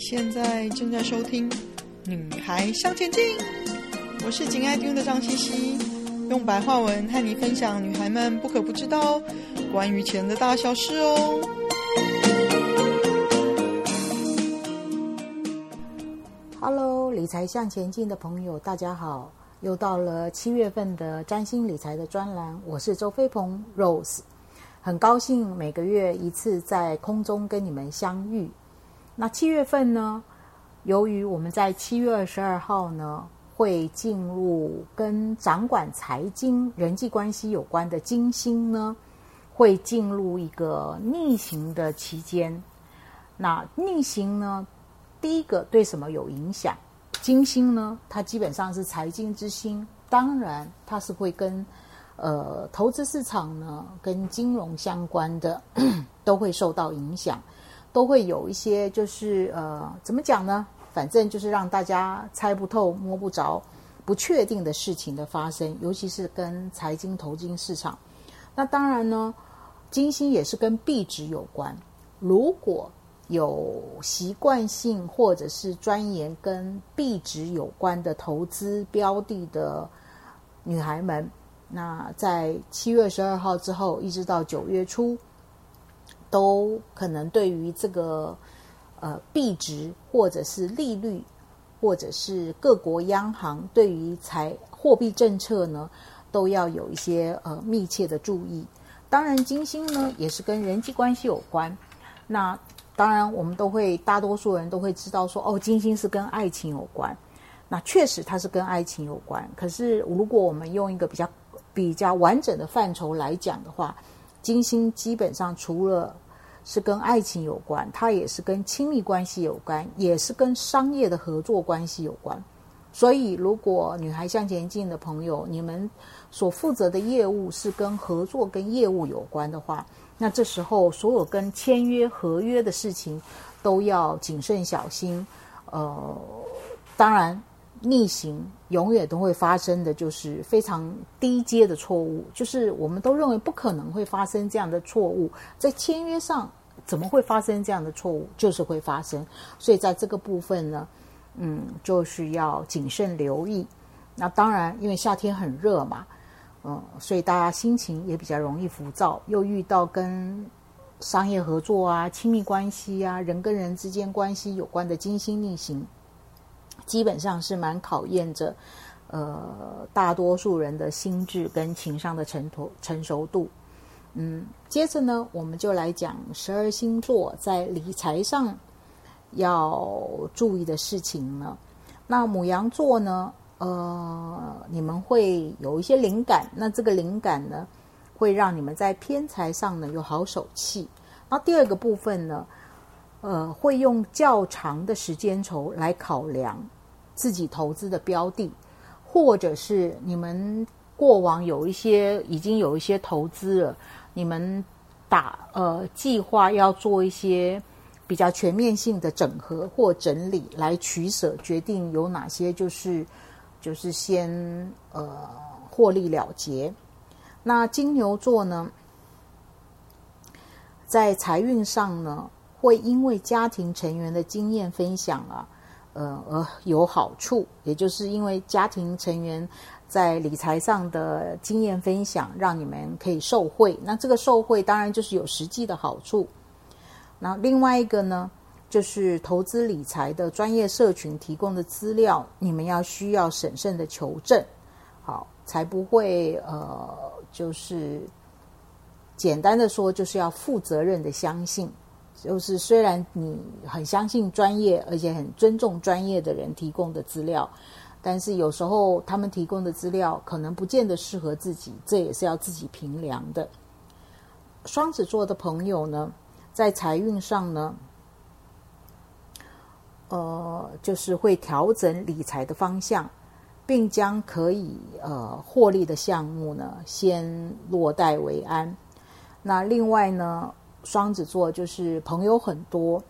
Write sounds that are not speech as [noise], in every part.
现在正在收听《女孩向前进》，我是紧爱听的张茜茜，用白话文和你分享女孩们不可不知道关于钱的大小事哦。Hello，理财向前进的朋友，大家好！又到了七月份的占星理财的专栏，我是周飞鹏 Rose，很高兴每个月一次在空中跟你们相遇。那七月份呢，由于我们在七月二十二号呢，会进入跟掌管财经、人际关系有关的金星呢，会进入一个逆行的期间。那逆行呢，第一个对什么有影响？金星呢，它基本上是财经之星，当然它是会跟呃投资市场呢，跟金融相关的 [coughs] 都会受到影响。都会有一些，就是呃，怎么讲呢？反正就是让大家猜不透、摸不着、不确定的事情的发生，尤其是跟财经、投金市场。那当然呢，金星也是跟币值有关。如果有习惯性或者是钻研跟币值有关的投资标的的女孩们，那在七月十二号之后，一直到九月初。都可能对于这个呃币值或者是利率，或者是各国央行对于财货币政策呢，都要有一些呃密切的注意。当然，金星呢也是跟人际关系有关。那当然，我们都会大多数人都会知道说，哦，金星是跟爱情有关。那确实它是跟爱情有关。可是，如果我们用一个比较比较完整的范畴来讲的话，金星基本上除了是跟爱情有关，它也是跟亲密关系有关，也是跟商业的合作关系有关。所以，如果女孩向前进的朋友，你们所负责的业务是跟合作、跟业务有关的话，那这时候所有跟签约、合约的事情都要谨慎小心。呃，当然。逆行永远都会发生的就是非常低阶的错误，就是我们都认为不可能会发生这样的错误，在签约上怎么会发生这样的错误？就是会发生，所以在这个部分呢，嗯，就是要谨慎留意。那当然，因为夏天很热嘛，嗯，所以大家心情也比较容易浮躁，又遇到跟商业合作啊、亲密关系啊、人跟人之间关系有关的金星逆行。基本上是蛮考验着，呃，大多数人的心智跟情商的成熟成熟度。嗯，接着呢，我们就来讲十二星座在理财上要注意的事情呢。那母羊座呢，呃，你们会有一些灵感，那这个灵感呢，会让你们在偏财上呢有好手气。那第二个部分呢，呃，会用较长的时间轴来考量。自己投资的标的，或者是你们过往有一些已经有一些投资了，你们打呃计划要做一些比较全面性的整合或整理，来取舍决定有哪些就是就是先呃获利了结。那金牛座呢，在财运上呢，会因为家庭成员的经验分享啊。呃，而有好处，也就是因为家庭成员在理财上的经验分享，让你们可以受惠。那这个受惠当然就是有实际的好处。那另外一个呢，就是投资理财的专业社群提供的资料，你们要需要审慎的求证，好，才不会呃，就是简单的说，就是要负责任的相信。就是虽然你很相信专业，而且很尊重专业的人提供的资料，但是有时候他们提供的资料可能不见得适合自己，这也是要自己评量的。双子座的朋友呢，在财运上呢，呃，就是会调整理财的方向，并将可以呃获利的项目呢，先落袋为安。那另外呢，双子座就是朋友很多，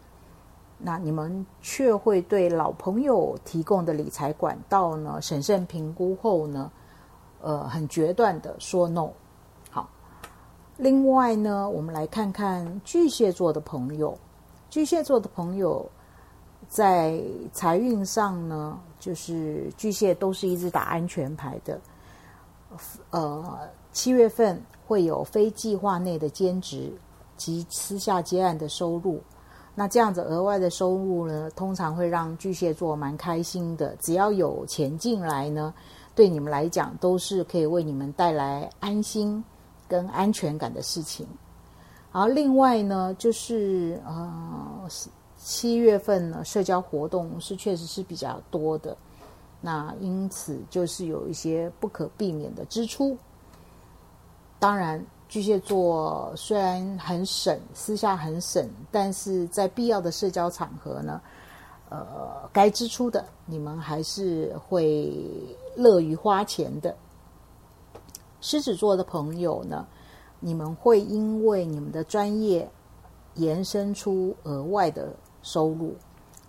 那你们却会对老朋友提供的理财管道呢，审慎评估后呢，呃，很决断的说 no。好，另外呢，我们来看看巨蟹座的朋友，巨蟹座的朋友，在财运上呢，就是巨蟹都是一直打安全牌的。呃，七月份会有非计划内的兼职及私下接案的收入。那这样子额外的收入呢，通常会让巨蟹座蛮开心的。只要有钱进来呢，对你们来讲都是可以为你们带来安心跟安全感的事情。而另外呢，就是呃七月份呢，社交活动是确实是比较多的。那因此就是有一些不可避免的支出。当然。巨蟹座虽然很省，私下很省，但是在必要的社交场合呢，呃，该支出的你们还是会乐于花钱的。狮子座的朋友呢，你们会因为你们的专业延伸出额外的收入。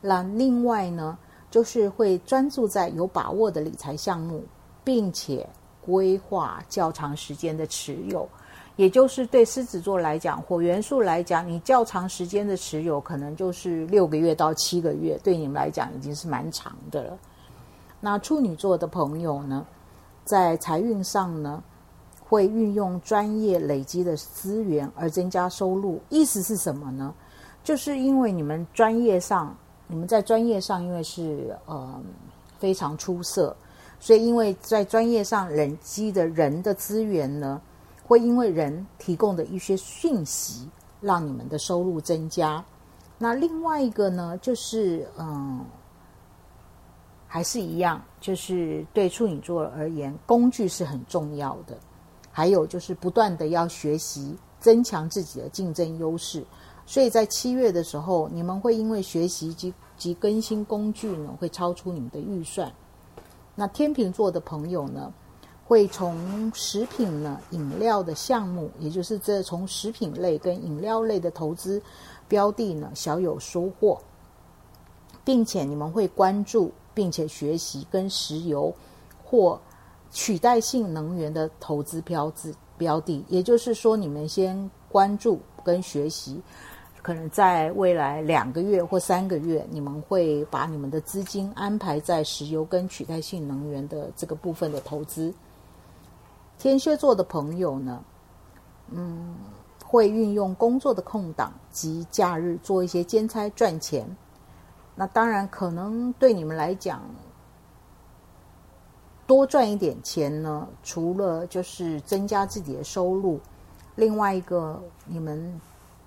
那另外呢，就是会专注在有把握的理财项目，并且规划较长时间的持有。也就是对狮子座来讲，火元素来讲，你较长时间的持有，可能就是六个月到七个月，对你们来讲已经是蛮长的了。那处女座的朋友呢，在财运上呢，会运用专业累积的资源而增加收入。意思是什么呢？就是因为你们专业上，你们在专业上因为是呃非常出色，所以因为在专业上累积的人的资源呢。会因为人提供的一些讯息，让你们的收入增加。那另外一个呢，就是嗯，还是一样，就是对处女座而言，工具是很重要的。还有就是不断的要学习，增强自己的竞争优势。所以在七月的时候，你们会因为学习及及更新工具呢，会超出你们的预算。那天秤座的朋友呢，会从食品呢、饮料的项目，也就是这从食品类跟饮料类的投资标的呢，小有收获，并且你们会关注并且学习跟石油或取代性能源的投资标志标的，也就是说，你们先关注跟学习，可能在未来两个月或三个月，你们会把你们的资金安排在石油跟取代性能源的这个部分的投资。天蝎座的朋友呢，嗯，会运用工作的空档及假日做一些兼差赚钱。那当然，可能对你们来讲，多赚一点钱呢，除了就是增加自己的收入，另外一个，你们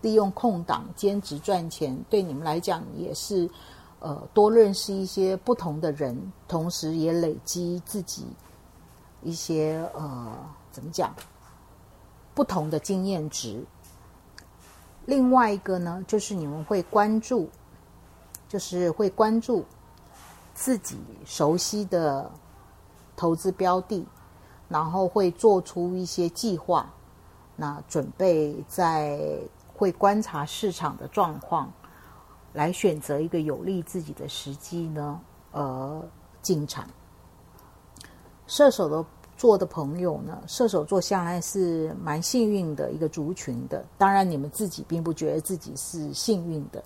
利用空档兼职赚钱，对你们来讲也是呃多认识一些不同的人，同时也累积自己。一些呃，怎么讲？不同的经验值。另外一个呢，就是你们会关注，就是会关注自己熟悉的投资标的，然后会做出一些计划。那准备在会观察市场的状况，来选择一个有利自己的时机呢，呃，进场。射手的座的朋友呢，射手座向来是蛮幸运的一个族群的。当然，你们自己并不觉得自己是幸运的。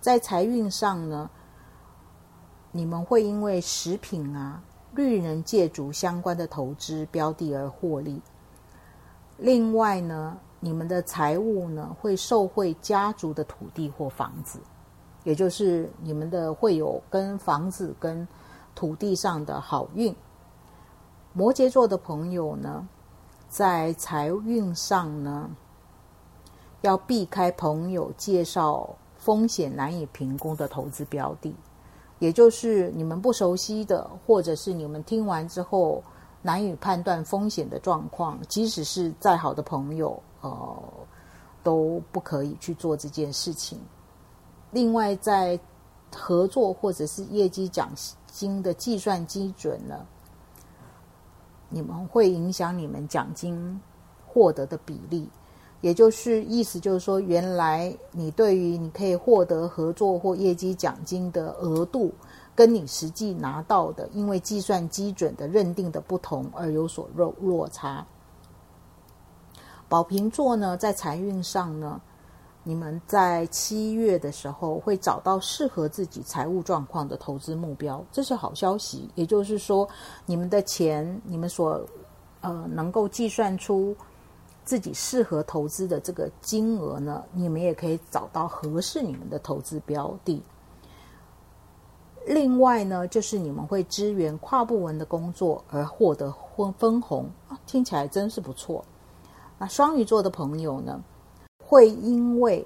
在财运上呢，你们会因为食品啊、绿能建筑相关的投资标的而获利。另外呢，你们的财务呢会受惠家族的土地或房子，也就是你们的会有跟房子跟土地上的好运。摩羯座的朋友呢，在财运上呢，要避开朋友介绍风险难以评估的投资标的，也就是你们不熟悉的，或者是你们听完之后难以判断风险的状况，即使是再好的朋友，呃，都不可以去做这件事情。另外，在合作或者是业绩奖金的计算基准呢，你们会影响你们奖金获得的比例，也就是意思就是说，原来你对于你可以获得合作或业绩奖金的额度，跟你实际拿到的，因为计算基准的认定的不同而有所落落差。宝瓶座呢，在财运上呢，你们在七月的时候会找到适合自己财务状况的投资目标，这是好消息。也就是说，你们的钱，你们所呃能够计算出自己适合投资的这个金额呢，你们也可以找到合适你们的投资标的。另外呢，就是你们会支援跨部门的工作而获得分分红，听起来真是不错。那双鱼座的朋友呢？会因为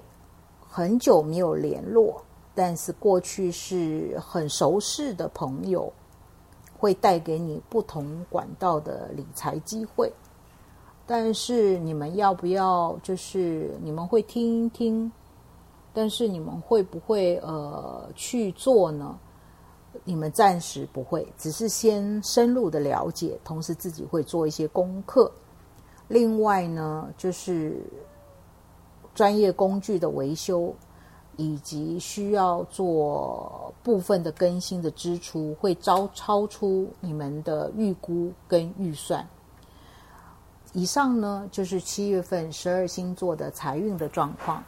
很久没有联络，但是过去是很熟识的朋友，会带给你不同管道的理财机会。但是你们要不要？就是你们会听一听，但是你们会不会呃去做呢？你们暂时不会，只是先深入的了解，同时自己会做一些功课。另外呢，就是。专业工具的维修，以及需要做部分的更新的支出，会超超出你们的预估跟预算。以上呢，就是七月份十二星座的财运的状况。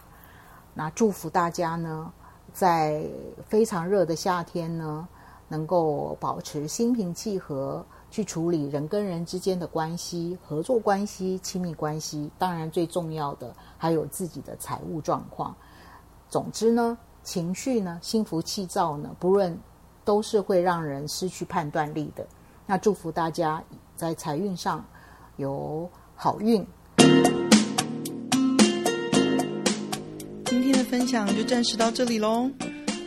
那祝福大家呢，在非常热的夏天呢，能够保持心平气和。去处理人跟人之间的关系、合作关系、亲密关系，当然最重要的还有自己的财务状况。总之呢，情绪呢，心浮气躁呢，不论都是会让人失去判断力的。那祝福大家在财运上有好运。今天的分享就暂时到这里喽，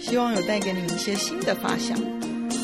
希望有带给你一些新的发想。